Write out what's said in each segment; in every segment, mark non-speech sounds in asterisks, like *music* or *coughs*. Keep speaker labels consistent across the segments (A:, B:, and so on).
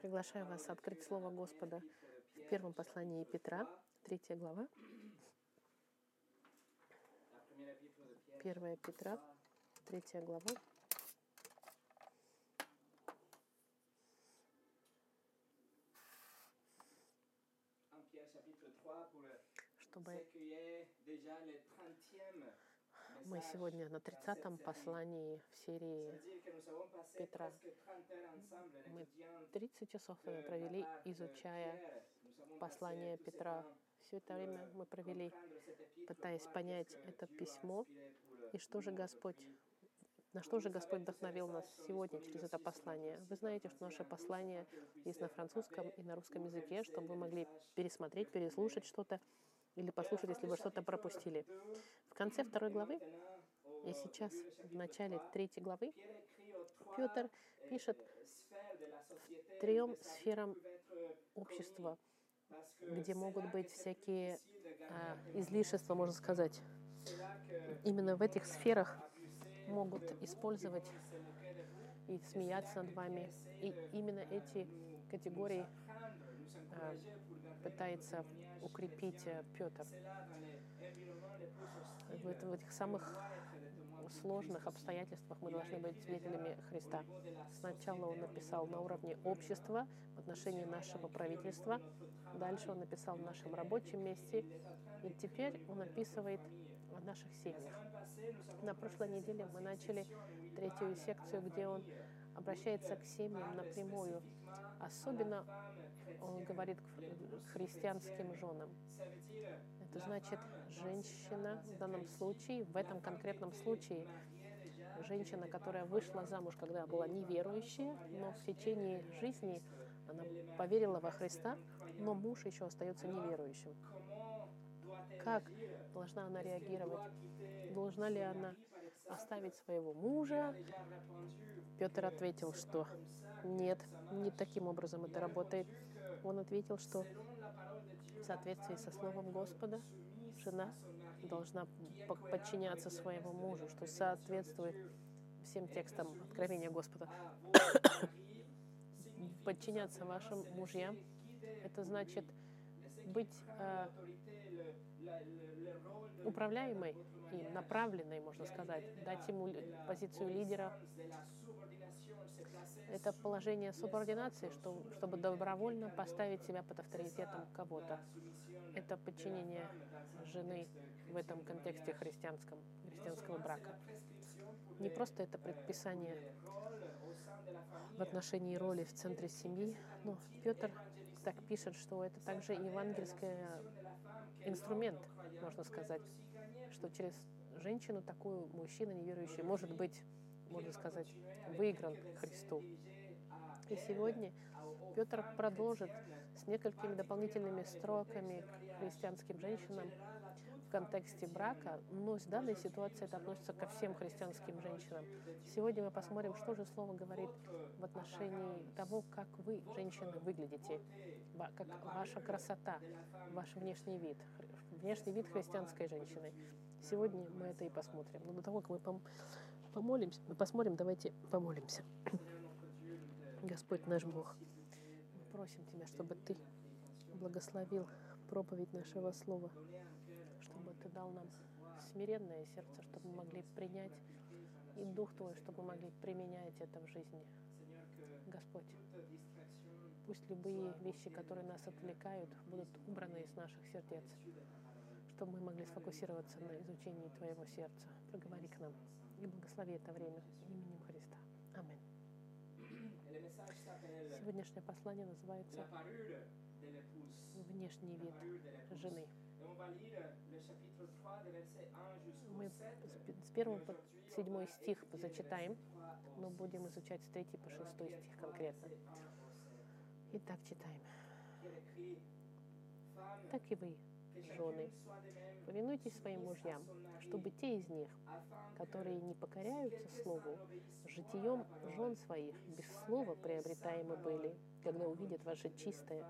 A: Приглашаю вас открыть Слово Господа в первом послании Петра, третья глава. Первая Петра, третья глава. Чтобы мы сегодня на 30-м послании в серии Петра. Мы 30 часов провели, изучая послание Петра. Все это время мы провели, пытаясь понять это письмо и что же Господь на что же Господь вдохновил нас сегодня через это послание? Вы знаете, что наше послание есть на французском и на русском языке, чтобы вы могли пересмотреть, переслушать что-то или послушать, если вы что-то пропустили. Конце второй главы и сейчас в начале третьей главы Петр пишет трем сферам общества, где могут быть всякие а, излишества, можно сказать. Именно в этих сферах могут использовать и смеяться над вами. И именно эти категории а, пытается укрепить э, Петр. В, в этих самых сложных обстоятельствах мы должны быть свидетелями Христа. Сначала он написал на уровне общества в отношении нашего правительства, дальше он написал в нашем рабочем месте, и теперь он описывает о наших семьях. На прошлой неделе мы начали третью секцию, где он обращается к семьям напрямую. Особенно он говорит к христианским женам. Это значит, женщина в данном случае, в этом конкретном случае, женщина, которая вышла замуж, когда была неверующая, но в течение жизни она поверила во Христа, но муж еще остается неверующим. Как должна она реагировать? Должна ли она оставить своего мужа? Петр ответил, что нет, не таким образом это работает. Он ответил, что в соответствии со Словом Господа жена должна подчиняться своему мужу, что соответствует всем текстам откровения Господа. *coughs* Подчиняться вашим мужьям — это значит быть э, управляемой и направленной, можно сказать, дать ему позицию лидера. Это положение субординации, что, чтобы добровольно поставить себя под авторитетом кого-то. Это подчинение жены в этом контексте христианском, христианского брака. Не просто это предписание в отношении роли в центре семьи, но Петр так пишет, что это также евангельский инструмент, можно сказать, что через женщину такую мужчина неверующий может быть, можно сказать, выигран Христу. И сегодня Петр продолжит с несколькими дополнительными строками к христианским женщинам в контексте брака, но в данной ситуации это относится ко всем христианским женщинам. Сегодня мы посмотрим, что же Слово говорит в отношении того, как вы, женщины, выглядите, как ваша красота, ваш внешний вид, внешний вид христианской женщины. Сегодня мы это и посмотрим. Но до того, как мы пом помолимся, мы посмотрим, давайте помолимся. Господь наш Бог, мы просим Тебя, чтобы Ты благословил проповедь нашего Слова, дал нам смиренное сердце, чтобы мы могли принять, и Дух Твой, чтобы мы могли применять это в жизни. Господь, пусть любые вещи, которые нас отвлекают, будут убраны из наших сердец чтобы мы могли сфокусироваться на изучении Твоего сердца. Проговори к нам и благослови это время именем Христа. Аминь. Сегодняшнее послание называется «Внешний вид жены». Мы с 1 по 7 стих зачитаем, но будем изучать с 3 по 6 стих конкретно. Итак, читаем. Так и вы, жены, повинуйтесь своим мужьям, чтобы те из них, которые не покоряются слову, житием жен своих без слова приобретаемы были, когда увидят ваше чистое,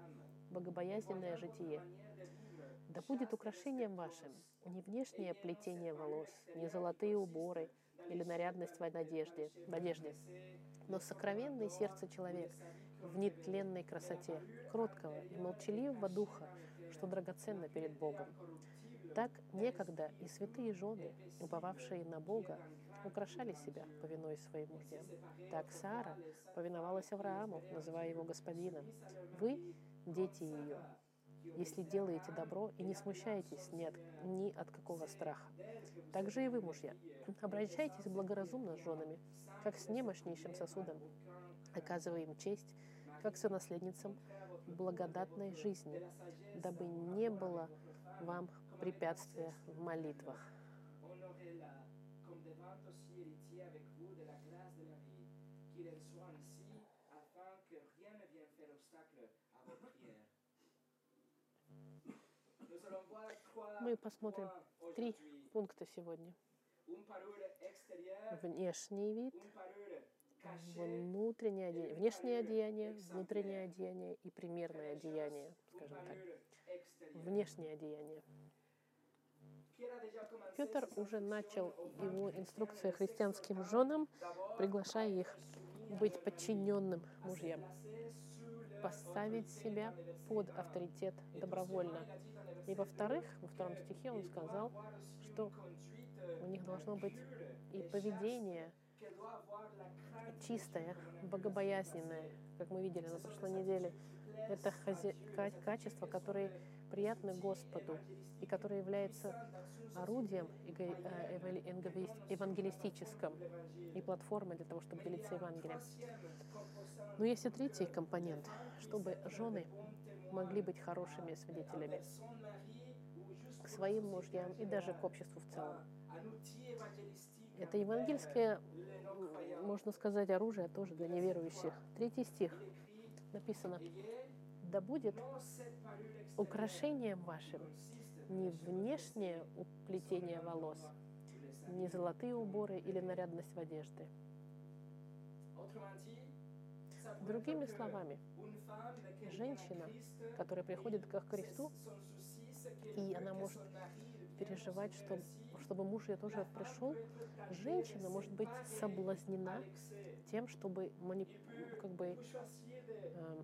A: богобоязненное житие. Да будет украшением вашим не внешнее плетение волос, не золотые уборы или нарядность в одежде, в одежде, но сокровенное сердце человек в нетленной красоте, кроткого и молчаливого духа, что драгоценно перед Богом. Так некогда и святые жены, уповавшие на Бога, украшали себя, повинуясь своим мужьям. Так Сара повиновалась Аврааму, называя его господином. Вы – дети ее, если делаете добро и не смущаетесь ни от, ни от какого страха. Так же и вы, мужья, обращайтесь благоразумно с женами, как с немощнейшим сосудом, оказывая им честь, как с наследницам благодатной жизни, дабы не было вам препятствия в молитвах. Мы посмотрим три пункта сегодня. Внешний вид, внутреннее одеяние, внешнее одеяние, внутреннее одеяние и примерное одеяние, скажем так. Внешнее одеяние. Петр уже начал его инструкция христианским женам, приглашая их быть подчиненным мужьям, поставить себя под авторитет добровольно. И во-вторых, во втором стихе он сказал, что у них должно быть и поведение чистое, богобоязненное, как мы видели на прошлой неделе. Это качество, которое приятны Господу и которое является орудием э, евангелистическим и платформой для того, чтобы делиться Евангелием. Но есть и третий компонент, чтобы жены могли быть хорошими свидетелями к своим мужьям и даже к обществу в целом. Это евангельское, можно сказать, оружие тоже для неверующих. Третий стих написано, «Да будет украшением вашим не внешнее уплетение волос, не золотые уборы или нарядность в одежде». Другими словами, женщина, которая приходит к Христу, и она может переживать, что, чтобы муж ее тоже пришел, женщина может быть соблазнена тем, чтобы манip... как бы, э,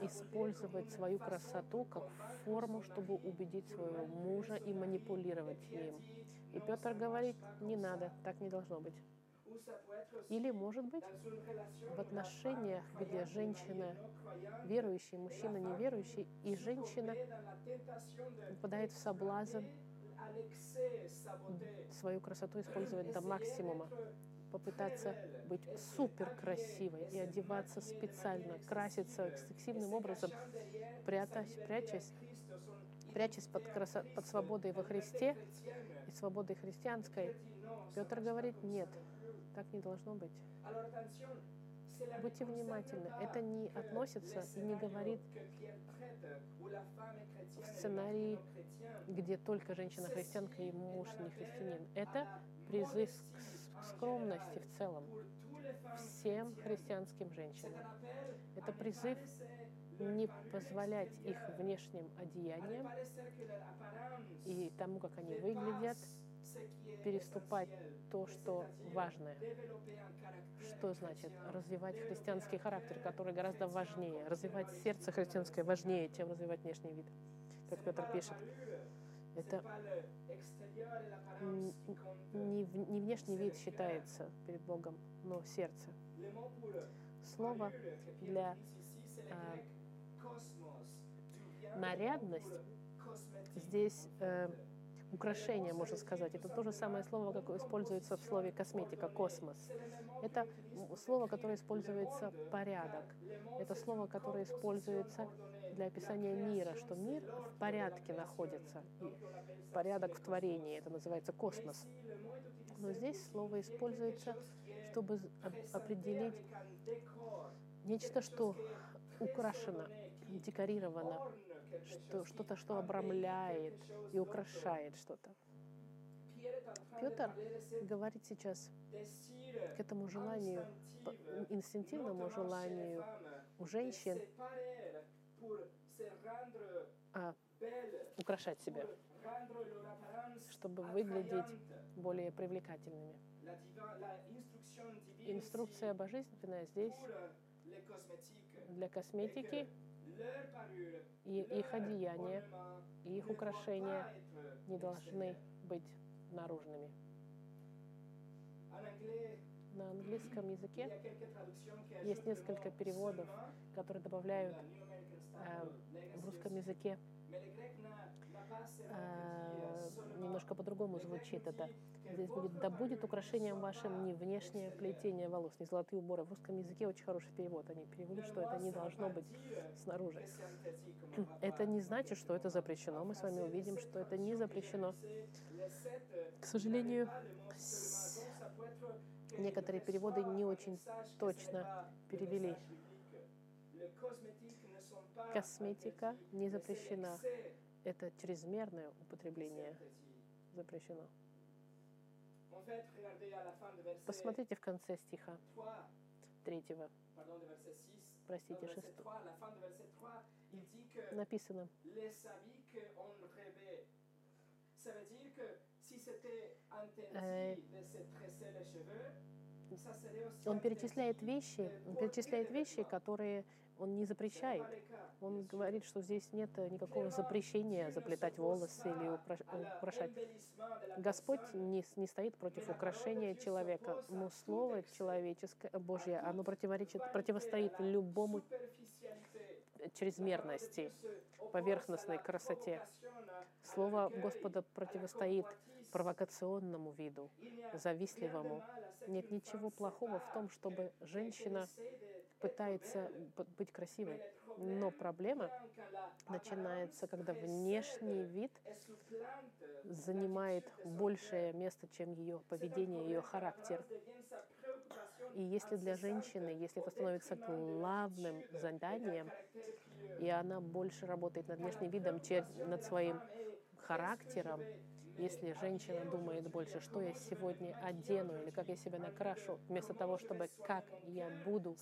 A: использовать свою красоту как форму, чтобы убедить своего мужа и манипулировать им. И Петр говорит, не надо, так не должно быть. Или, может быть, в отношениях, где женщина верующий, мужчина неверующий, и женщина попадает в соблазн свою красоту использовать до максимума, попытаться быть супер красивой и одеваться специально, краситься сексивным образом, прятась, прячась, прячась под, красо... под свободой во Христе и свободой христианской. Петр говорит, нет, так не должно быть. Будьте внимательны. Это не относится и не говорит в сценарии, где только женщина христианка и муж не христианин. Это призыв к скромности в целом всем христианским женщинам. Это призыв не позволять их внешним одеяниям и тому, как они выглядят, переступать то, что важное. Что значит развивать христианский характер, который гораздо важнее, развивать сердце христианское важнее, чем развивать внешний вид, как Петр пишет. Это не, не внешний вид считается перед Богом, но сердце. Слово для э, нарядность здесь э, украшение, можно сказать. Это то же самое слово, какое используется в слове косметика, космос. Это слово, которое используется порядок. Это слово, которое используется для описания мира, что мир в порядке находится. Порядок в творении, это называется космос. Но здесь слово используется, чтобы определить нечто, что украшено, декорировано, что, что-то, что обрамляет и украшает что-то. Петр говорит сейчас к этому желанию, инстинктивному желанию у женщин а, украшать себя, чтобы выглядеть более привлекательными. Инструкция божественная здесь для косметики, и их одеяния,
B: ornement
A: и их украшения не должны быть наружными. На английском языке Есть несколько переводов, которые добавляют в
B: Legacy
A: русском языке э, немножко по-другому звучит это. Здесь будет «Да будет украшением вашим не внешнее
B: extérieure».
A: плетение волос, не золотые уборы». В русском языке очень хороший перевод. Они переводят, что это не должно быть снаружи. *clears throat* Это не значит, что это запрещено. Мы с вами увидим, что это не запрещено. К сожалению, некоторые переводы не очень точно перевели. Косметика не запрещена. Это чрезмерное употребление запрещено. Посмотрите в конце стиха третьего,
B: Pardon, de verset 6.
A: простите, шестого.
B: 3, à la fin de verset 3, il dit que
A: Написано,
B: ça veut dire que si c'était interdit
A: Э,
B: de se tresser les cheveux, ça serait aussi
A: он перечисляет вещи, он перечисляет вещи, которые он не запрещает. Он говорит, что здесь нет никакого запрещения заплетать волосы или украшать. Господь не, не стоит против украшения человека, но Слово человеческое, Божье, оно противоречит, противостоит любому чрезмерности, поверхностной красоте. Слово Господа противостоит. Провокационному виду, завистливому. Нет ничего плохого в том, чтобы женщина пытается быть красивой. Но проблема начинается, когда внешний вид занимает большее место, чем ее поведение, ее характер. И если для женщины, если это становится главным заданием, и она больше работает над внешним видом, чем над своим характером, если женщина думает больше, что я сегодня одену или как я себя накрашу, вместо того, чтобы как я буду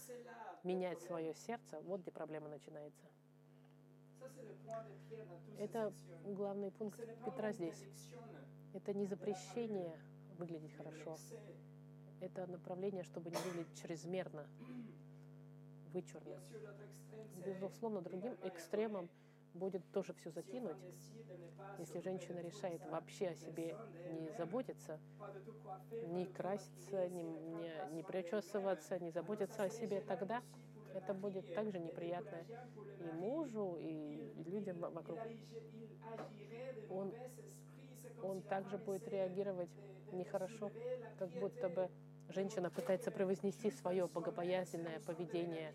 A: менять свое сердце, вот где проблема начинается. Это главный пункт Петра здесь. Это не запрещение выглядеть хорошо. Это направление, чтобы не выглядеть чрезмерно, вычурно. Безусловно, другим экстремом будет тоже все закинуть, если женщина решает вообще о себе не заботиться, не краситься, не, не, не причесываться, не заботиться о себе, тогда это будет также неприятно и мужу, и людям вокруг. Он- Он также будет реагировать нехорошо, как будто бы женщина пытается превознести свое богобоязненное поведение.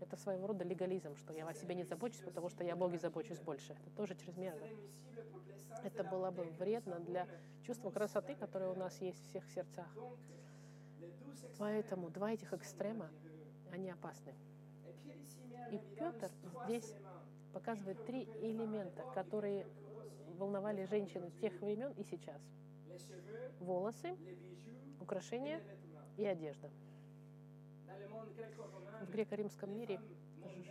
A: Это своего рода легализм, что я о себе не забочусь, потому что я о Боге забочусь больше. Это тоже чрезмерно. Это было бы вредно для чувства красоты, которое у нас есть в всех сердцах. Поэтому два этих экстрема, они опасны. И Петр здесь Показывает три элемента, которые волновали женщин тех времен и сейчас. Волосы, украшения и одежда. В греко-римском мире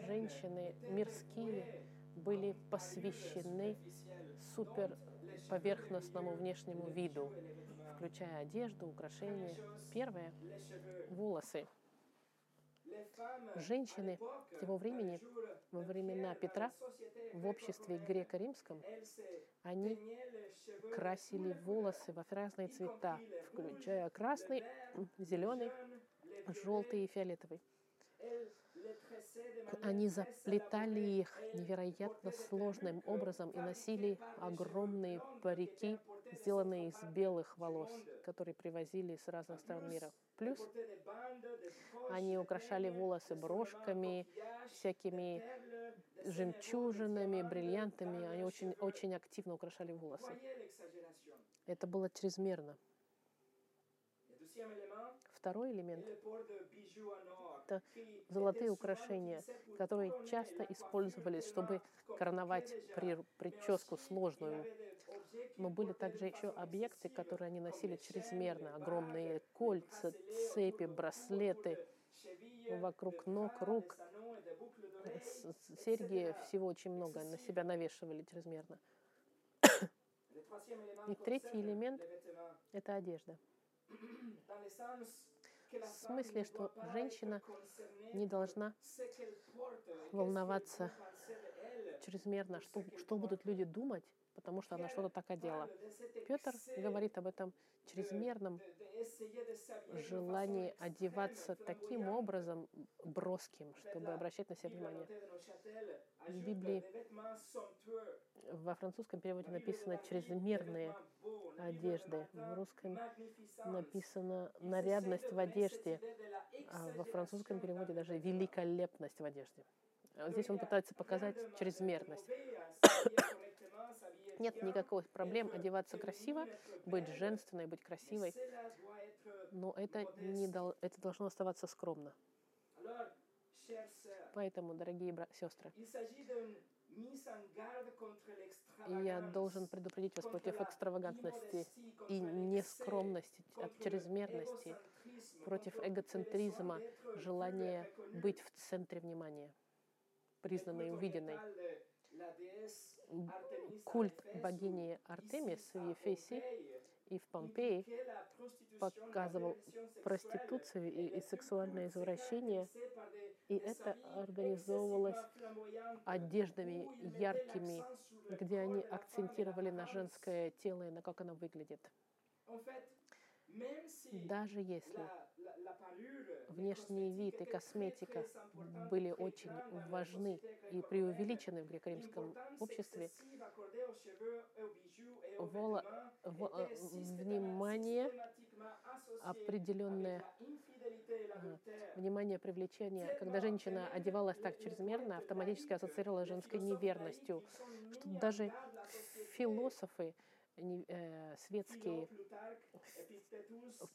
A: женщины мирские были посвящены
B: l'allure superficielle.
A: супер
B: Donc, les cheveux,
A: поверхностному
B: les
A: внешнему виду, включая одежду, украшения. Первое волосы. Женщины того времени, во времена Петра, в обществе греко-римском, они красили волосы во разные цвета, включая красный, зеленый, желтый и фиолетовый. Они заплетали их невероятно сложным образом и носили огромные парики, сделанные из белых волос, которые привозили с разных стран мира. Плюс они украшали волосы брошками, всякими жемчужинами, бриллиантами. Они очень, очень активно украшали волосы. Это было чрезмерно. Второй элемент это золотые украшения, которые часто использовались, чтобы короновать при- прическу сложную. Но были также еще объекты, которые они носили чрезмерно. Огромные кольца, цепи, браслеты вокруг ног, рук, серьги, всего очень много на себя навешивали чрезмерно. И третий элемент — это одежда. В смысле, что женщина не должна волноваться чрезмерно, что, что будут люди думать, потому что она что-то так одела. Петр говорит об этом чрезмерном желании одеваться таким образом броским, чтобы обращать на себя внимание. В Библии во французском переводе написано «чрезмерные одежды». В русском написано «нарядность в одежде», а во французском переводе даже «великолепность в одежде». Здесь он пытается показать чрезмерность. Нет никаких проблем одеваться красиво, быть женственной, быть красивой, но это, не дол- это должно оставаться скромно. Поэтому, дорогие сестры, я должен предупредить вас против экстравагантности и нескромности, от чрезмерности, против эгоцентризма, желания быть в центре внимания, признанной и увиденной. Культ богини Артемис в Ефесе и в Помпеи показывал проституцию и, и сексуальное извращение, и это организовывалось одеждами яркими, где они акцентировали на женское тело и на как оно выглядит. Даже если внешний вид и косметика были очень важны и преувеличены в греко-римском обществе, вола, в, э, внимание определенное э, внимание привлечения, когда женщина одевалась так чрезмерно, автоматически ассоциировалась с женской неверностью, что даже философы не- э, светские,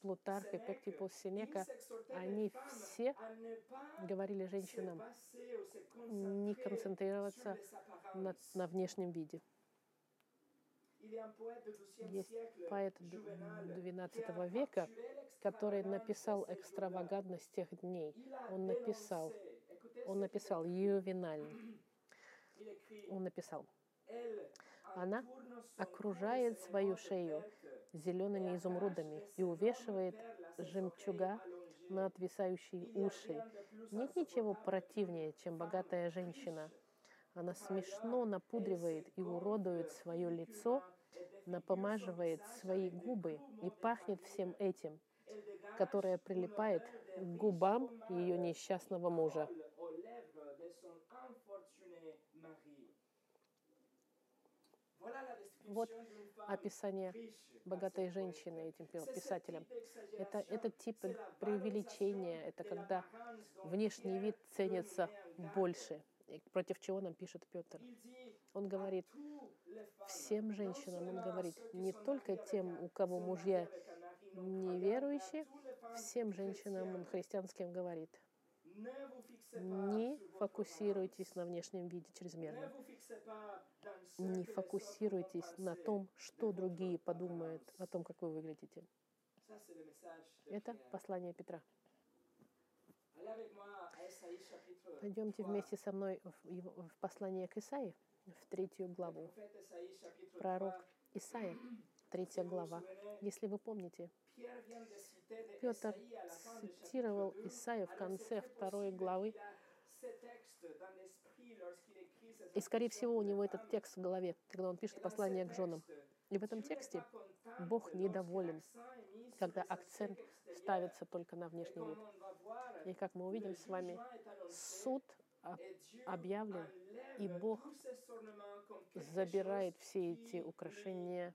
A: Плутарх, Эпектипус, Сенека, они все говорили женщинам не концентрироваться на, на внешнем виде. Есть поэт XII века, который написал экстравагантность тех дней. Он написал, *clears throat* он написал ювенально. Он написал, она окружает свою шею зелеными изумрудами и увешивает жемчуга на отвисающие уши. Нет ничего противнее, чем богатая женщина. Она смешно напудривает и уродует свое лицо, напомаживает свои губы и пахнет всем этим, которое прилипает к губам ее несчастного мужа. Вот описание богатой женщины этим пи- писателем. Это, этот тип преувеличения, это когда внешний вид ценится больше, против чего нам пишет Петр. Он говорит всем женщинам, он говорит не только тем, у кого мужья неверующие, всем женщинам он христианским говорит, не фокусируйтесь на внешнем виде чрезмерно. Не фокусируйтесь на том, что другие подумают о том, как вы выглядите. Это послание Петра. Пойдемте вместе со мной в, послание к Исаии, в третью главу. Пророк Исаия, третья глава. Если вы помните, Петр цитировал Исаию в конце второй главы, и, скорее всего, у него этот текст в голове, когда он пишет послание к женам. И в этом тексте Бог недоволен, когда акцент ставится только на внешний вид. И как мы увидим с вами, суд об- объявлен, и Бог забирает все эти украшения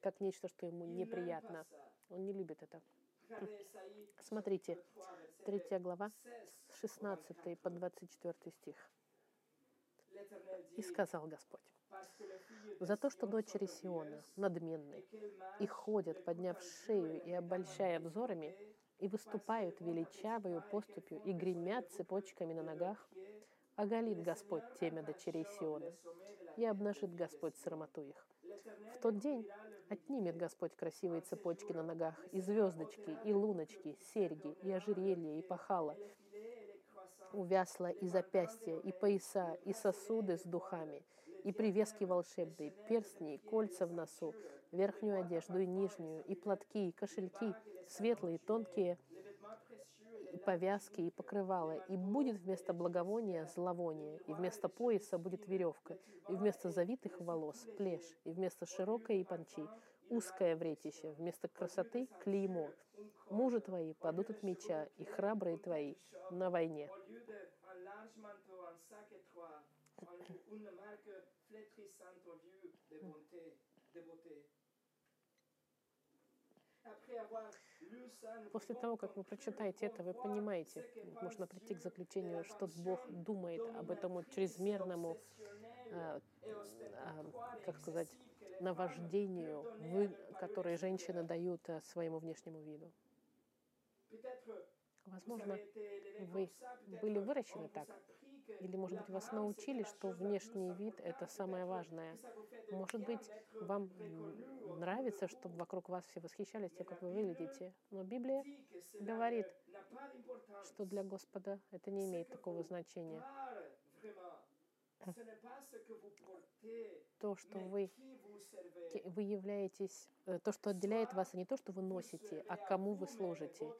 A: как нечто, что ему неприятно. Он не любит это. Смотрите, третья глава, с 16 по 24 стих. «И сказал Господь, за то, что дочери Сиона надменны и ходят, подняв шею и обольщая взорами, и выступают величавою поступью и гремят цепочками на ногах, оголит Господь темя дочерей Сиона, и обнажит Господь срамоту их. В тот день отнимет Господь красивые цепочки на ногах, и звездочки, и луночки, серьги, и ожерелья, и пахала, увясла и запястья, и пояса, и сосуды с духами, и привески волшебные, перстни, и кольца в носу, верхнюю одежду и нижнюю, и платки, и кошельки, светлые, тонкие, повязки и покрывала, и будет вместо благовония зловоние, и вместо пояса будет веревка, и вместо завитых волос плешь, и вместо широкой панчи узкое вретище, вместо красоты клеймо. Мужи твои падут от меча, и храбрые твои на войне. После того, как вы прочитаете это, вы понимаете, можно прийти к заключению, что Бог думает об этом чрезмерному, а, а, как сказать, наваждению,
B: parure
A: женщины дают а, своему внешнему виду. Возможно, вы были выращены так, или, может быть, вас научили, что внешний вид – это самое важное. Может быть, вам нравится, чтобы вокруг вас все восхищались тем, как вы выглядите. Но Библия говорит, что для Господа это не имеет такого значения. То, что вы, вы являетесь, э, то, что отделяет вас, а не то, что вы носите, а кому вы служите.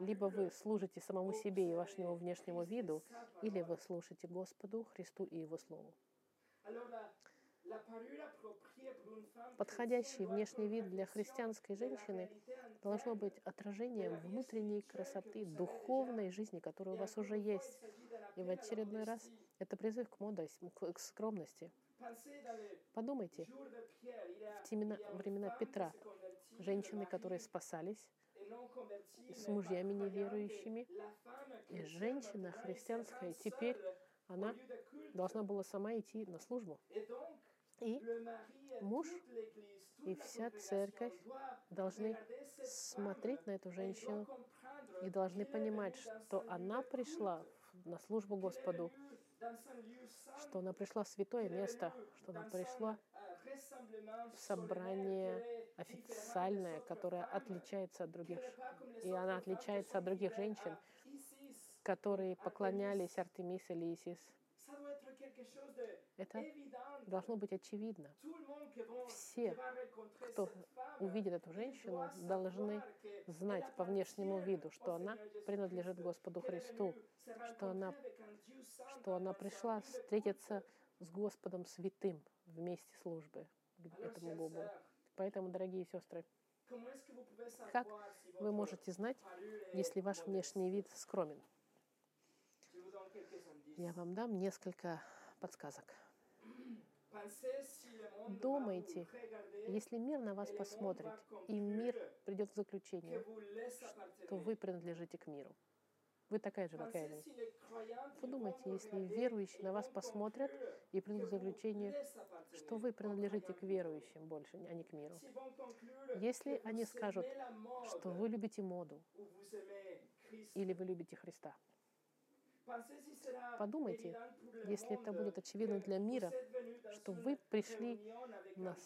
A: Либо вы служите самому себе и вашему внешнему виду, или вы служите Господу, Христу и Его Слову. Подходящий внешний вид для христианской женщины должно быть отражением внутренней красоты, духовной жизни, которая у вас уже есть. И в очередной раз. Это призыв к мудрости, к скромности. Подумайте, в темена- времена Петра женщины, которые спасались, с мужьями неверующими, и женщина христианская теперь, она должна была сама идти на службу. И муж и вся церковь должны смотреть на эту женщину и должны понимать, что она пришла на службу Господу, что она пришла в святое место, что она пришла
B: euh,
A: в собрание официальное, которое отличается от других, и она отличается от других женщин, которые поклонялись Артемис или Исис. Это должно быть очевидно. Все, кто увидит эту женщину, должны знать по внешнему виду, что она принадлежит Господу Христу, что она, что она пришла встретиться с Господом Святым в месте службы этому Богу. Поэтому, дорогие сестры, Как вы можете знать, если ваш внешний вид скромен? Я вам дам несколько подсказок. Думайте, Если мир на вас посмотрит, и мир придет к заключению, то вы принадлежите к миру. Вы такая же, как и
B: Pensez
A: они.
B: si les croyants qui
A: Подумайте, если верующие на вас посмотрят и придут к заключению, что вы принадлежите к верующим больше, а не к миру. Если они скажут, что вы любите моду или вы любите Христа, Подумайте, если это будет очевидно для мира, что вы пришли на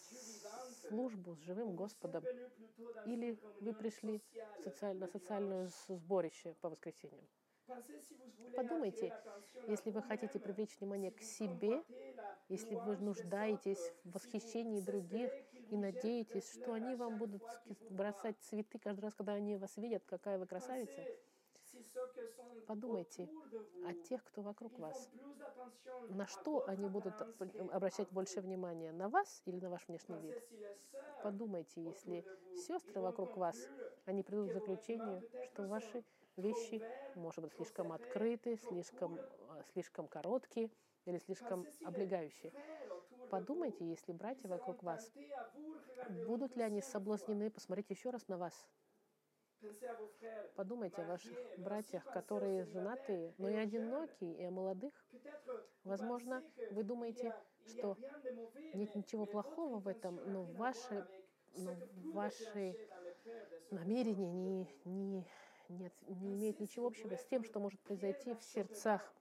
A: службу с живым Господом, или вы пришли в социаль- на социальное сборище по воскресеньям. Подумайте, Если вы хотите привлечь внимание к себе, если вы нуждаетесь в восхищении других и надеетесь, что они вам будут бросать цветы каждый раз, когда они вас видят, какая вы красавица,
B: Pensez si ceux qui sont
A: Подумайте о тех, кто вокруг вас. На что они будут обращать больше внимания? На вас или на ваш внешний вид? Подумайте, если сестры вокруг вас, они придут к заключению, что ваши вещи, может быть, слишком открыты, слишком, а, слишком короткие или слишком облегающие. Подумайте, если братья вокруг вас, будут ли они соблазнены посмотреть еще раз на вас? Подумайте о ваших братьях, которые женатые, но и одинокие, и о молодых. Возможно, вы думаете, что нет ничего плохого в этом, но ваши, но ваши намерения не, не, нет, не имеют ничего общего с тем, что может произойти в сердцах.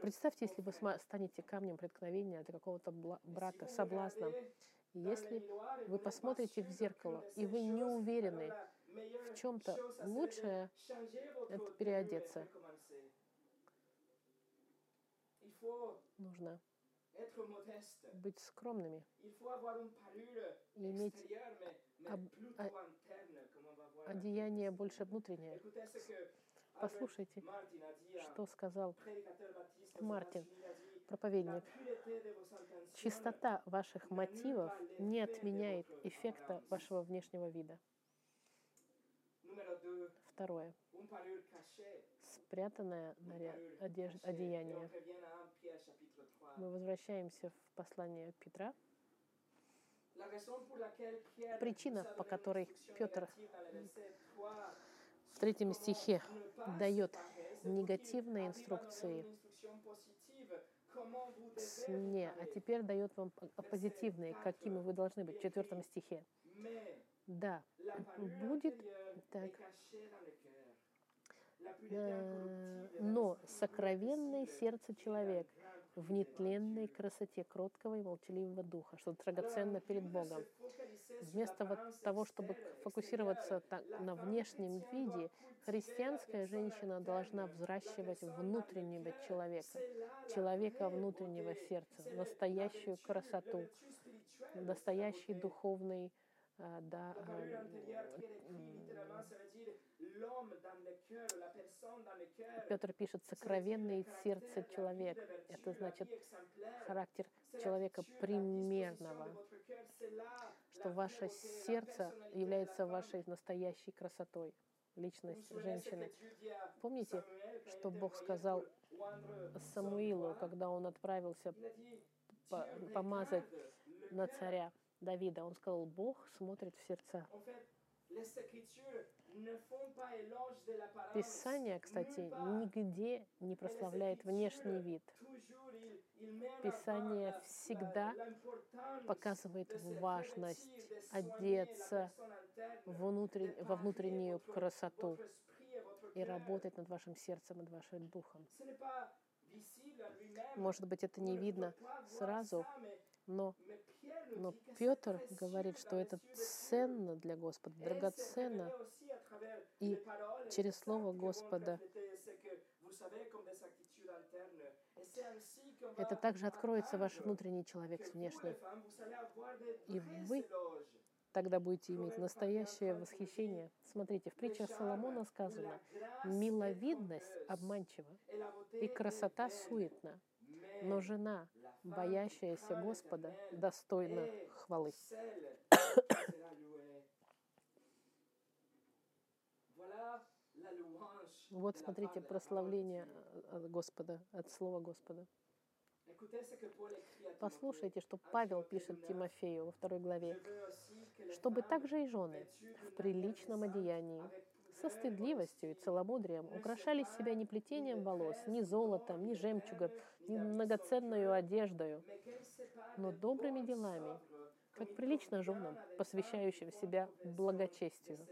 A: Представьте, если вы станете камнем преткновения для какого-то брата, соблазном. И если вы посмотрите в зеркало, и вы не уверены в чем-то, лучшее это переодеться. Нужно быть скромными иметь об- одеяние больше внутреннее. Послушайте, что сказал Мартин, проповедник. Чистота ваших мотивов не отменяет эффекта вашего внешнего вида.
B: Numéro 2,
A: Второе. Спрятанное одеж- одеяние.
B: revient à 1 Pierre chapitre 3.
A: Мы возвращаемся в послание Петра. Причина, по которой Петр
B: négative dans le verset 3,
A: В третьем стихе дает негативные инструкции «не», а теперь дает вам позитивные, какими вы должны быть в четвертом стихе. Да, будет так. э, но
B: inaccessible
A: сердце человек в нетленной красоте кроткого и молчаливого духа, что драгоценно перед Богом. Вместо вот того, чтобы фокусироваться на внешнем виде, христианская женщина должна взращивать внутреннего человека, человека внутреннего сердца, настоящую красоту, настоящий духовный,
B: dans le cœur.
A: Петр пишет сокровенный сердце человек. Это значит характер человека примерного, что ваше сердце является вашей настоящей красотой, личность женщины. Помните, что Бог сказал Самуилу, когда он отправился по- помазать на царя Давида? Он сказал, Бог смотрит в сердца. Писание, кстати, нигде не прославляет внешний вид. Писание всегда показывает важность одеться внутрен- во внутреннюю красоту и работать над вашим сердцем, над вашим духом. Может быть, это не видно сразу, но, но Петр говорит, что это ценно для Господа, драгоценно. И через Слово Господа это также откроется ваш внутренний человек с внешним. И вы тогда будете иметь настоящее восхищение. Смотрите, в притчах Соломона сказано, миловидность обманчива, и красота суетна, но жена, боящаяся Господа, достойна хвалы. Вот смотрите, прославление от Господа, от Слова Господа. Послушайте, что Павел пишет Тимофею во второй главе. «Чтобы также и жены в приличном одеянии, со стыдливостью и целомудрием украшали себя не плетением волос, ни золотом, ни жемчугом, многоценную одеждою, но добрыми делами, как прилично женам, посвящающим себя благочестию».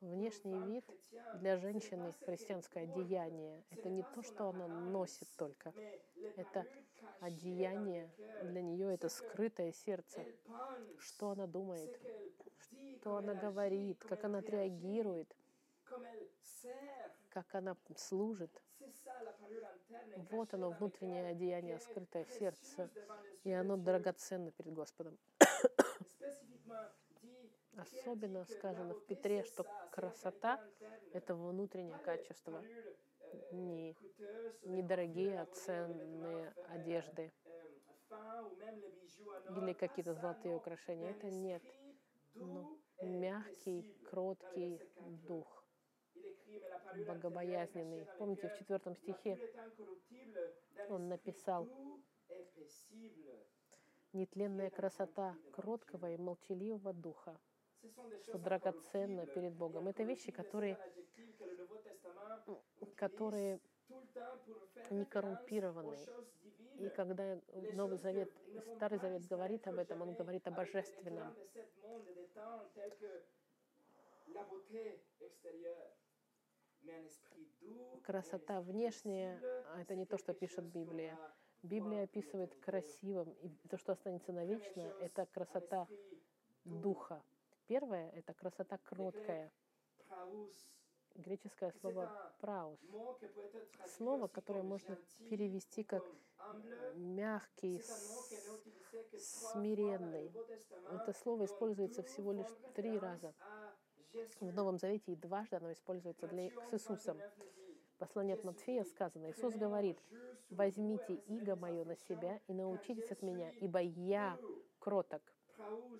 A: Внешний вид для женщины христианское одеяние. Это не то, что она носит только. Это одеяние для нее, это скрытое сердце. Что она думает, что она говорит, как она отреагирует, как она служит. Вот оно, внутреннее одеяние, скрытое в сердце. И оно драгоценно перед Господом. *coughs* Особенно сказано в Петре, что красота — это внутреннее качество, не, не дорогие, а ценные одежды или какие-то золотые украшения. Это нет. Но мягкий, кроткий дух, богобоязненный. Помните, в четвертом стихе он написал «Нетленная красота кроткого и молчаливого духа, что драгоценно перед Богом». Это вещи, которые, которые не коррумпированы. И когда Новый Завет, Старый Завет говорит об этом, он говорит о божественном. Красота внешняя, а это не то, что пишет Библия. Библия описывает красивым, и то, что останется навечно, это красота духа. Первое — это красота кроткая. Греческое слово «праус» слово, которое можно перевести как мягкий, смиренный. Это слово используется всего лишь три раза. В Новом Завете, и дважды оно используется для, с Иисусом.
B: 29 nous dit,
A: В послании от Матфея сказано, Иисус говорит, «Возьмите иго мое на себя и научитесь от меня, ибо я кроток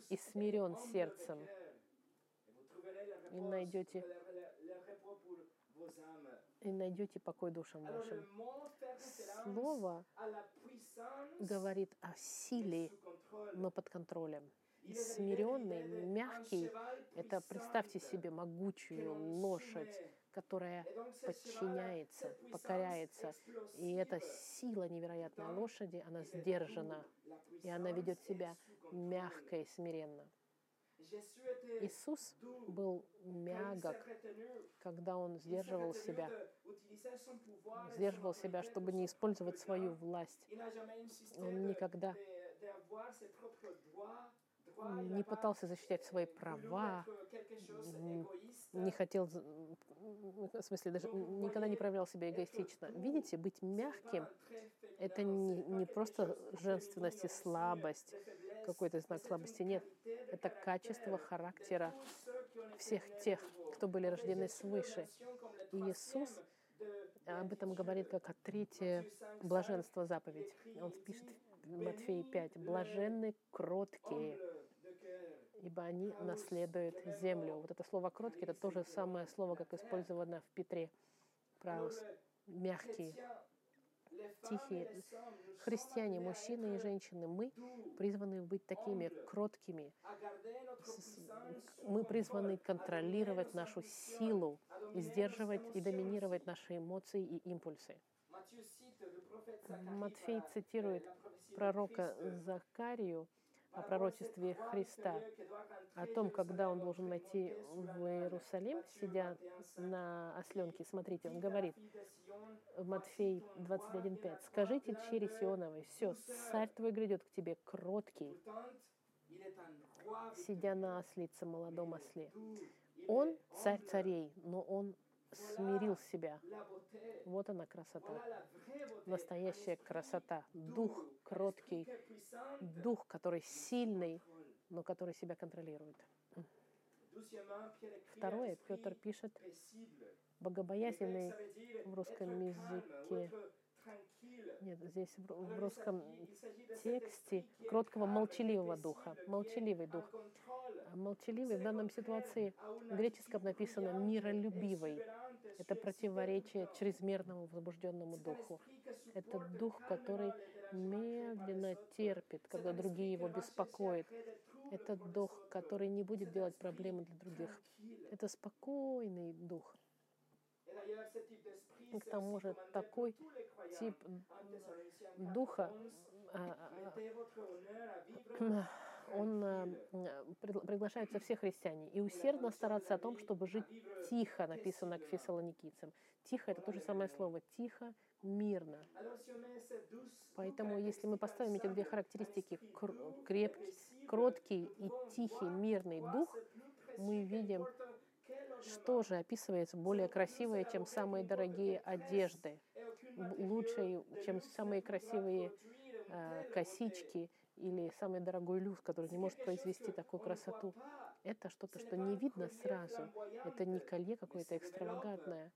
A: и смирен сердцем, и найдете- и найдете покой душам вашим». Слово говорит о силе, но под контролем. Смиренный, мягкий — это, представьте себе, могучую лошадь, которая подчиняется, покоряется. И эта сила невероятной лошади, она сдержана, и она ведет себя мягко и смиренно. Иисус был мягок, когда он сдерживал себя, сдерживал себя, чтобы не использовать свою власть. Он никогда не пытался защищать свои права, не хотел, в смысле, даже никогда не проявлял себя эгоистично. Видите, быть мягким — это не, не просто женственность и слабость, какой-то знак слабости. Нет, это качество характера всех тех, кто были рождены свыше. И Иисус об этом говорит как о третье блаженство заповедь. Он пишет в Матфея 5. «Блаженны кроткие, ибо они наследуют землю». Вот это слово «кроткий» — это то же самое слово, как использовано в Петре. Праус. Мягкие, тихие. Христиане, мужчины и женщины, мы призваны быть такими кроткими. С- Мы призваны контролировать нашу силу, сдерживать и доминировать наши эмоции и импульсы. Матфей цитирует пророка Захарию о пророчестве Христа, о том, когда он должен войти в Иерусалим, сидя на осленке. Смотрите, он говорит в Матфей 21.5, «Скажите чере Сионовой, все, царь твой грядет к тебе, кроткий, сидя на ослице, молодом осле». Он царь царей, но он смирил себя. Вот она красота. Настоящая красота. Дух кроткий, дух, который сильный, но который себя контролирует. Второе, Петр пишет, богобоязненный в русском языке, нет, здесь в в русском тексте кроткого молчаливого духа, молчаливый дух. А Молчаливый в данном ситуации в греческом написано миролюбивый. Это противоречие чрезмерному возбужденному духу. Это дух, который медленно терпит, когда другие его беспокоят. Это дух, который не будет делать проблемы для других. Это спокойный дух. И к тому же такой тип духа, а, он а, м, пригла- приглашается все христиане и усердно стараться о том, чтобы жить тихо, написано к фессалоникийцам. Тихо — это то же самое слово. Тихо, мирно. Поэтому, если мы поставим эти две характеристики, кр- крепкий, кроткий и тихий, мирный дух, мы видим, что же описывается более красивое, чем самые дорогие одежды, лучше, чем самые красивые э, косички или самый дорогой люфт, который не может произвести такую красоту. Это что-то, что не видно сразу. Это не колье какое-то экстравагантное.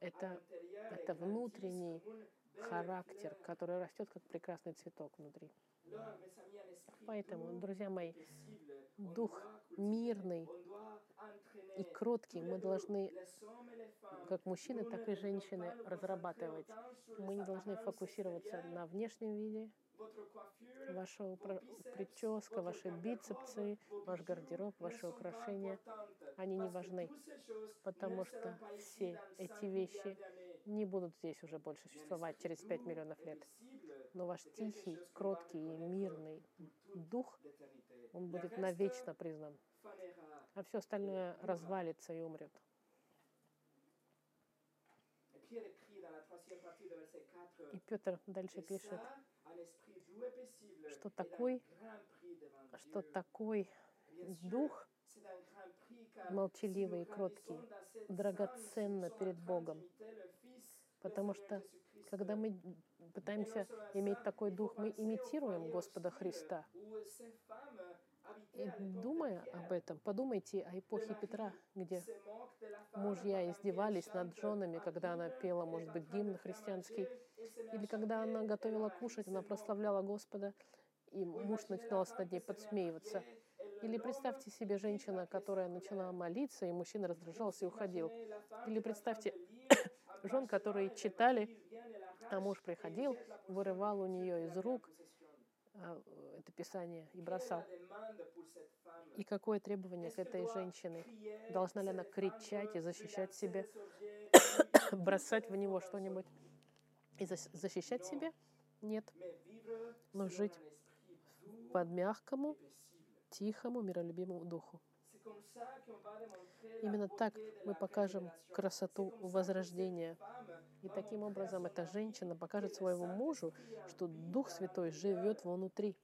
A: Это, это внутренний характер, который растет как прекрасный цветок внутри. Поэтому, друзья мои, дух мирный и кроткий. Мы должны, как мужчины, так и женщины, разрабатывать. Мы не должны фокусироваться на внешнем виде, ваша прическа, ваши бицепсы, ваш гардероб, ваши украшения, они не важны, потому что все эти вещи не будут здесь уже больше существовать через 5 миллионов лет. Но ваш тихий, кроткий и мирный дух, он будет навечно признан, а все остальное развалится и умрет. И Петр дальше пишет, что такой, что такой дух молчаливый и кроткий, драгоценно перед Богом. Потому что когда мы пытаемся иметь такой дух, мы имитируем Господа Христа. И думая об этом, подумайте о эпохе Петра, где мужья издевались над женами, когда она пела, может быть, гимн христианский, или когда она готовила кушать, она прославляла Господа, и муж
B: femme
A: над ней подсмеиваться. Или представьте себе женщина, которая
B: colère.
A: молиться, и мужчина раздражался и уходил. Или представьте *coughs* жен, которые читали, а муж приходил, вырывал у нее из рук это писание и бросал. И какое требование к этой женщине? Должна ли она кричать и защищать себя, *coughs* бросать в него что-нибудь и защищать себя? Нет. Но жить Под мягкому, тихому, миролюбимому духу. Именно так мы покажем красоту возрождения. И таким образом эта женщина покажет своему мужу, что Дух Святой живет внутри,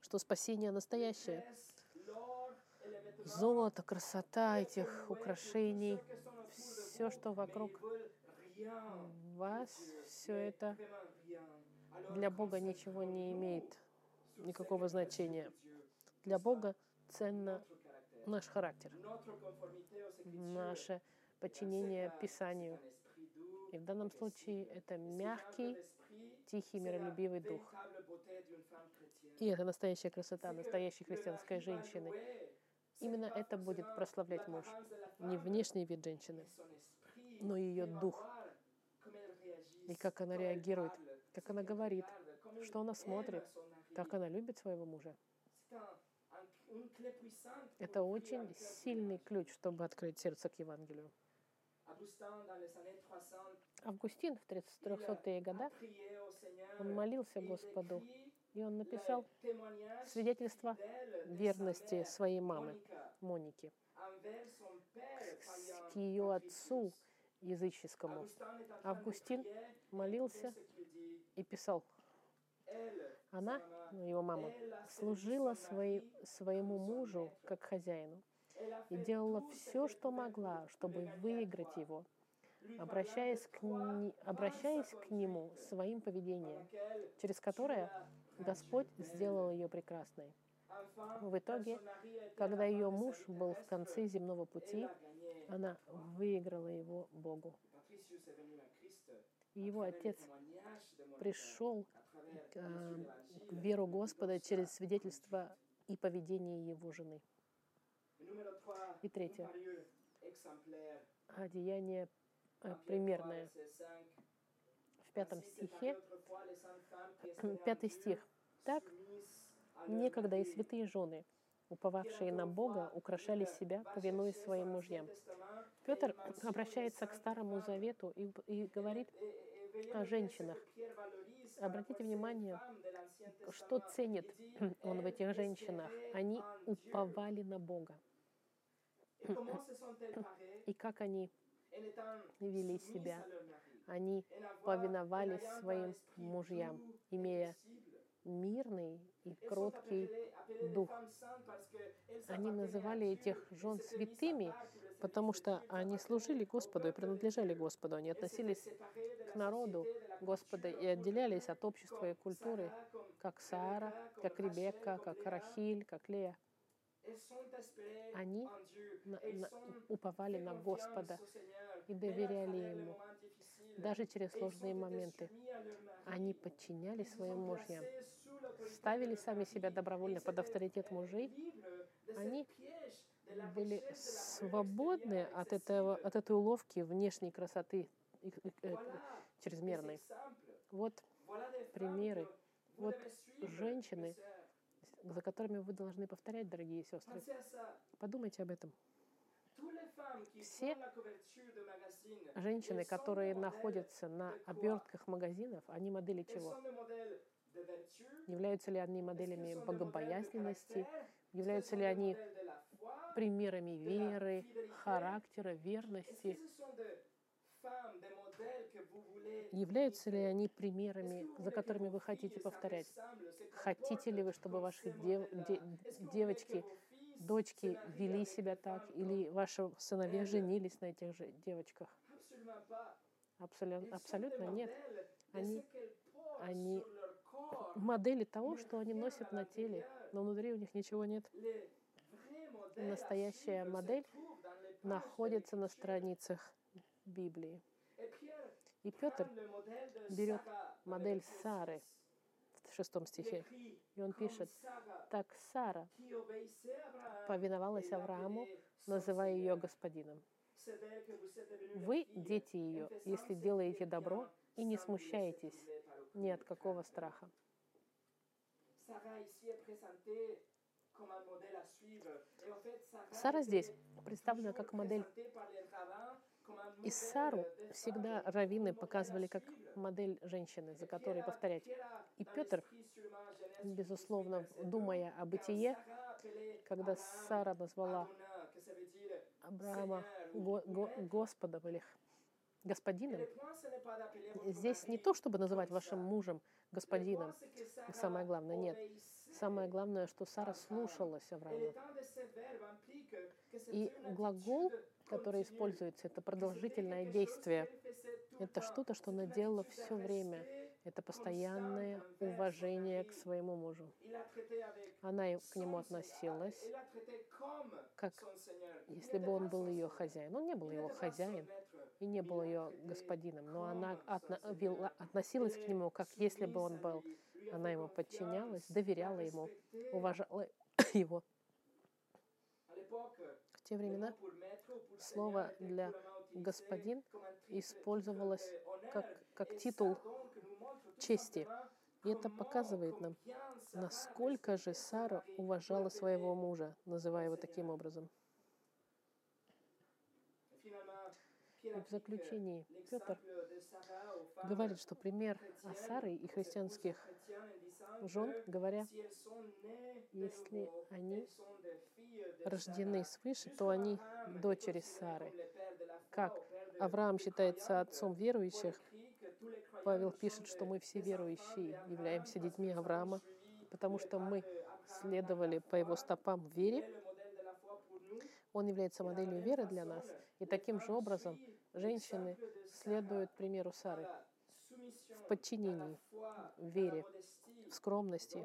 A: что спасение настоящее. Золото, красота этих украшений, все, что вокруг вас, все это для Бога ничего не имеет никакого значения. Для Бога ценно наш характер, наше подчинение Писанию. И в данном случае это мягкий, тихий, миролюбивый дух. И это настоящая красота настоящей христианской женщины. Именно это будет прославлять муж. Не внешний вид женщины, но ее дух. И как она реагирует, как она говорит, что она смотрит, как она любит своего мужа. Это очень сильный ключ, чтобы открыть сердце к Евангелию. Августин в 300-е годы, он молился Господу, и он написал свидетельство верности своей мамы, Моники, к ее отцу языческому. Августин молился и писал, она, ну, его мама, служила своей, своему мужу как хозяину и делала все, что могла, чтобы выиграть его, обращаясь к, не- обращаясь к нему своим поведением, через которое Господь сделал ее прекрасной. В итоге, когда ее муж был в конце земного пути, она выиграла его Богу. Его отец пришел к, э, к веру Господа через свидетельство и поведение его жены. И третье. Одеяние э, примерное. В пятом стихе, пятый стих. Так, некогда и святые жены, уповавшие на Бога, украшали себя, повинуясь своим мужьям. Петр обращается к Старому Завету и, и говорит о женщинах. Обратите внимание, что ценит *clears throat* он в этих женщинах. Они уповали на Бога. *clears throat* И как они вели себя. Они повиновались своим мужьям, имея мирный и кроткий дух. Они называли этих жен святыми, потому что они служили Господу и принадлежали Господу. Они относились к народу Господа и отделялись от общества и культуры, как Сара, как Ребекка, как Рахиль, как Лея. Они на- на- уповали на Господа и доверяли Ему. Даже через сложные моменты. они подчинялись своим мужьям, ставили сами себя добровольно под авторитет мужей. Они были свободны от, этого, от этой уловки внешней красоты э, чрезмерной. Вот примеры. Вот женщины, за которыми вы должны повторять, дорогие сестры. Подумайте об этом. Все женщины, которые находятся на обертках магазинов, они модели чего? Являются ли они моделями богобоязненности? Являются ли они примерами веры, характера, верности? Являются ли они примерами, за которыми вы хотите повторять? Хотите ли вы, чтобы ваши дев- де- девочки, дочки вели себя так, или ваши сыновья женились на этих же девочках? Абсолютно, абсолютно нет. Они- они. Модели того, что они носят на теле, но внутри у них ничего нет. Настоящая модель Находится на страницах Библии. И Петр берет модель Сары
B: 6.
A: в шестом стихе. И он пишет, так Сара повиновалась Аврааму, называя ее господином. Вы дети ее, если делаете добро и не смущаетесь ни от какого страха. Сара здесь представлена как модель. И Сару всегда раввины показывали как модель женщины, за которой повторять. И Петр, Безусловно,
B: 18, verset
A: думая
B: 2,
A: бытие, когда Сара назвала Авраама Го- Го-. Господом или господином, здесь не то, чтобы называть вашим мужем господином, самое главное, нет. Самое главное, что Сара слушалась Авраама. И глагол,
B: continue.
A: используется, это продолжительное действие. Это что-то, что она делала все время. Это постоянное уважение к своему мужу. Она к нему относилась, как если бы он был ее хозяин. Он не был его хозяин и не был ее господином, но она относилась к нему, как если бы он был. Она ему подчинялась, доверяла ему, уважала *coughs* его. Те времена слово для господин использовалось как, как титул чести. И это показывает нам, насколько же Сара уважала своего мужа, называя его таким образом. И в заключении Петр говорит, что пример о Сары и христианских жен, говоря, если они рождены свыше, то они дочери Сары. Как Авраам считается отцом верующих, Павел пишет, что мы все верующие, являемся детьми Авраама, потому что мы следовали по его стопам в вере. Он является моделью веры для нас. И таким же образом женщины следуют примеру Сары в подчинении, в вере, в скромности.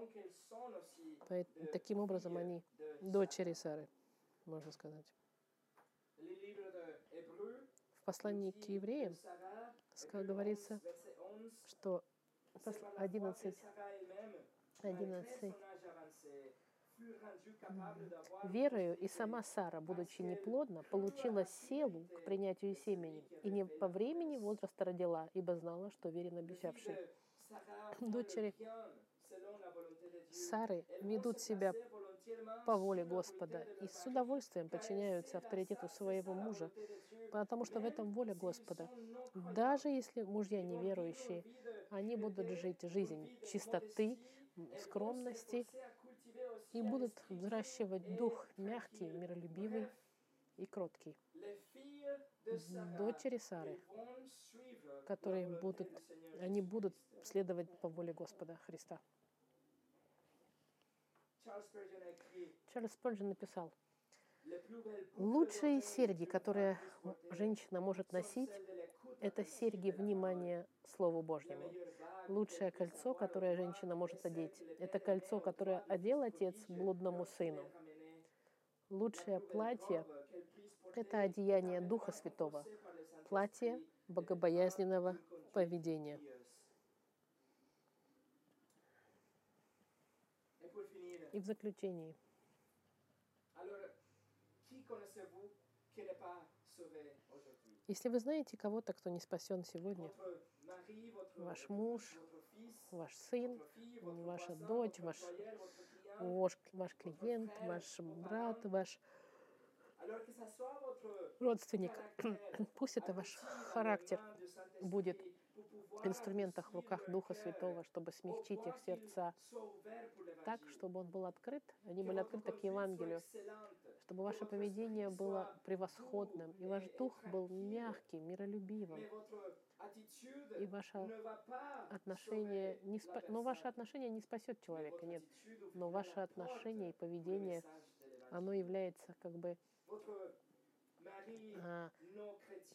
A: Таким образом они дочери Сары, можно сказать. В послании к евреям говорится, что пос- 11, 11 Верою и сама Сара, будучи неплодна, получила силу к принятию семени, и не по времени возраста родила, ибо знала, что верен обещавший. Дочери Сары ведут себя по воле Господа и с удовольствием подчиняются авторитету своего мужа, потому что в этом воля Господа. Даже если мужья неверующие, они будут жить жизнь чистоты, скромности и будут взращивать дух мягкий, миролюбивый и кроткий. Дочери Сары, которые будут, они будут следовать по воле Господа Христа. Чарльз Спurgeon написал, лучшие серьги, которые женщина может носить, это серьги внимания Слову Божьему. Лучшее кольцо, которое женщина может одеть, это кольцо, которое одел отец блудному сыну. Лучшее платье – это одеяние Духа Святого, платье богобоязненного поведения. И в заключении,
B: Alors, qui connaissez-vous qui n'est pas sauvé
A: если вы знаете кого-то, кто не спасен сегодня, ваш муж, ваш сын, ваша дочь, ваш, ваш, ваш клиент, ваш брат, ваш родственник, пусть это ваш характер будет инструментах в руках Духа Святого, чтобы смягчить их сердца так, чтобы он был открыт, они были открыты к Евангелию, чтобы ваше поведение было превосходным, и ваш дух был мягким, миролюбивым, и ваше отношение не спа... но ваше отношение не спасет человека, нет, но ваше отношение и поведение, оно является как бы а,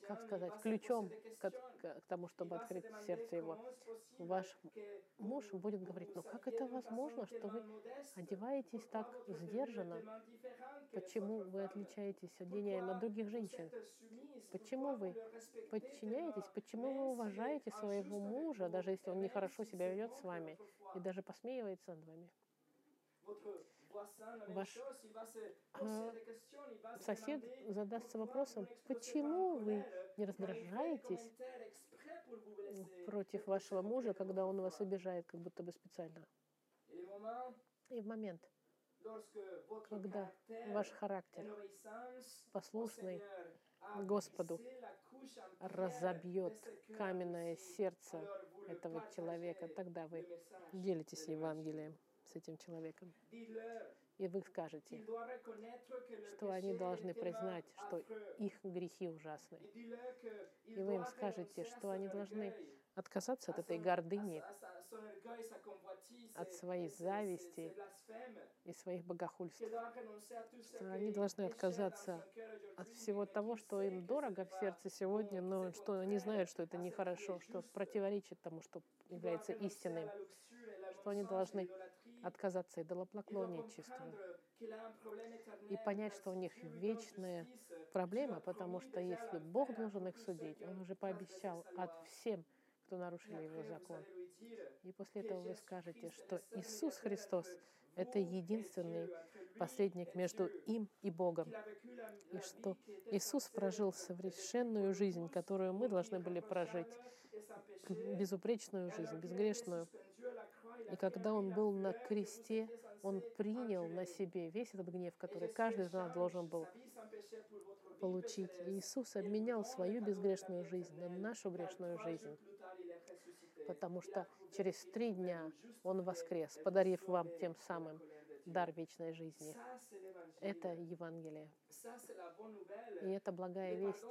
A: как сказать, ключом к, к, тому, чтобы открыть сердце его. Ваш муж будет говорить, ну как это возможно, что вы одеваетесь так сдержанно? Почему вы отличаетесь одеянием от других женщин? Почему вы подчиняетесь? Почему вы уважаете своего мужа, даже если он нехорошо себя ведет с вами и даже посмеивается над вами? ваш э, сосед задастся вопросом, почему вы не раздражаетесь против вашего мужа, когда он вас обижает, как будто бы специально. И в момент, когда ваш характер послушный Господу разобьет каменное сердце этого человека, тогда вы делитесь Евангелием с этим человеком. И вы скажете, что они должны признать, что их грехи ужасны. И вы им скажете, что они должны отказаться от этой гордыни, от своей зависти и своих богохульств. Что они должны отказаться от всего того, что им дорого в сердце сегодня, но что они знают, что это нехорошо, что противоречит тому, что является истиной, что они должны отказаться идолопоклонничеству и понять, что у них вечная проблема, потому что если Бог должен их судить, Он уже пообещал от всем, кто нарушили Его закон. И после этого вы скажете, что Иисус Христос — это единственный посредник между им и Богом. И что Иисус прожил совершенную жизнь, которую мы должны были прожить, безупречную жизнь, безгрешную. И когда он был на кресте, он принял на себе весь этот гнев, который каждый из нас должен был получить. И Иисус обменял свою безгрешную жизнь на нашу грешную жизнь, потому что через три дня Он воскрес, подарив вам тем самым дар вечной жизни. Это Евангелие. И это благая весть,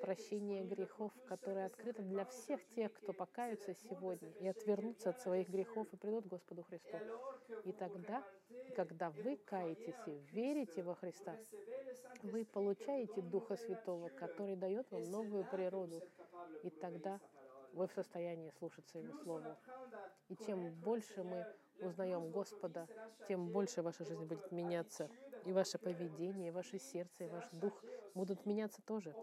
A: прощение грехов, которое открыто для всех тех, кто покаются сегодня и отвернутся от своих грехов и придут к Господу Христу. И тогда, когда вы каетесь и верите во Христа, вы получаете Духа Святого, который дает вам новую природу. И тогда вы в состоянии слушаться Его Слову. И чем больше мы узнаем Господа, тем больше ваша жизнь будет меняться. И ваше поведение, и ваше сердце, и ваш дух будут меняться тоже.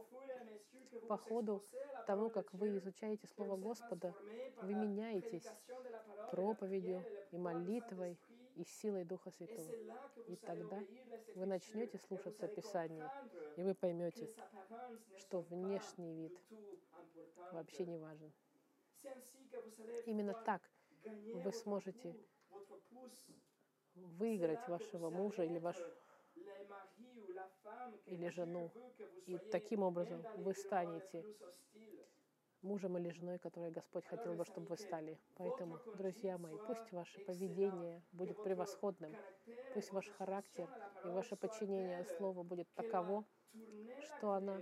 A: По ходу того, как вы изучаете Слово Господа, вы меняетесь проповедью и молитвой и силой Духа Святого. И тогда вы начнете слушаться Писания, и вы поймете, что внешний вид вообще не важен. Именно так вы сможете выиграть вашего мужа или ваш или жену. И таким образом вы станете мужем или женой, которой Господь хотел бы, чтобы вы стали. Поэтому, друзья мои, пусть ваше поведение будет превосходным, пусть ваш характер и ваше подчинение Слову будет таково, что оно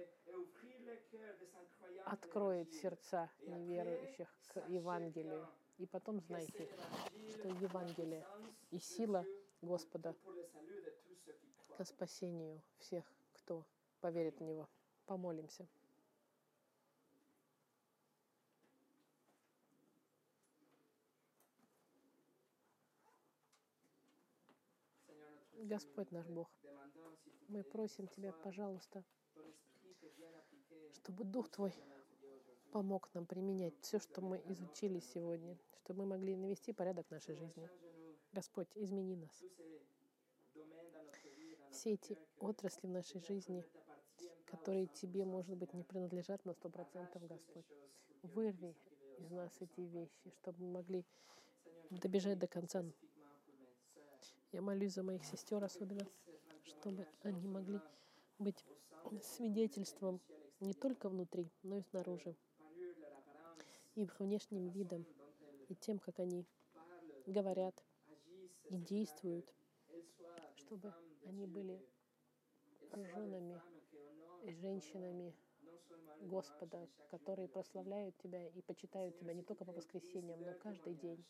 A: откроет сердца неверующих к Евангелию. И потом знайте, что Евангелие и сила Господа к спасению всех, кто поверит в Него. Помолимся. Господь наш Бог, мы просим Тебя, пожалуйста, чтобы Дух Твой помог нам применять все, что мы изучили сегодня, чтобы мы могли навести порядок в нашей жизни. Господь, измени нас. Все эти отрасли в нашей жизни, которые Тебе, может быть, не принадлежат на сто процентов, Господь, вырви из нас эти вещи, чтобы мы могли добежать до конца. Я молюсь за моих сестер особенно, чтобы они могли быть свидетельством не только внутри, но и снаружи их внешним видом и тем, как они говорят и действуют, чтобы они были женами и женщинами Господа, которые прославляют Тебя и почитают Тебя не только по воскресеньям, но каждый день.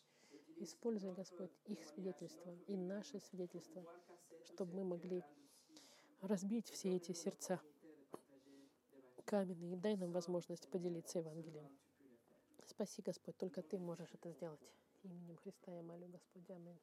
A: Используй, Господь, их свидетельство и наше свидетельство, чтобы мы могли разбить все эти сердца каменные дай нам возможность поделиться Евангелием. Спаси, Господь, только Ты можешь это сделать. Именем Христа я молю, Господь. Аминь.